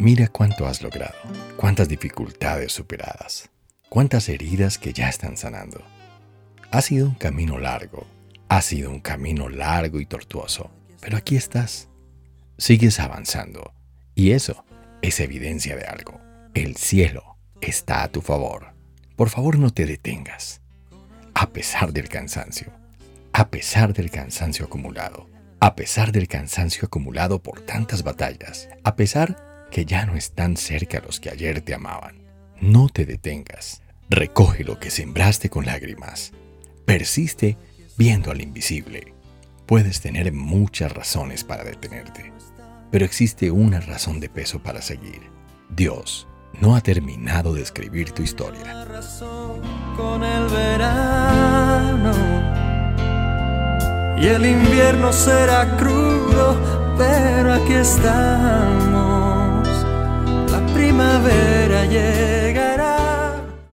Mira cuánto has logrado, cuántas dificultades superadas, cuántas heridas que ya están sanando. Ha sido un camino largo, ha sido un camino largo y tortuoso, pero aquí estás. Sigues avanzando y eso es evidencia de algo. El cielo está a tu favor. Por favor no te detengas. A pesar del cansancio, a pesar del cansancio acumulado, a pesar del cansancio acumulado por tantas batallas, a pesar que ya no están cerca los que ayer te amaban. No te detengas. Recoge lo que sembraste con lágrimas. Persiste viendo al invisible. Puedes tener muchas razones para detenerte, pero existe una razón de peso para seguir. Dios no ha terminado de escribir tu historia. Con el verano y el invierno será crudo, pero aquí estamos ayer.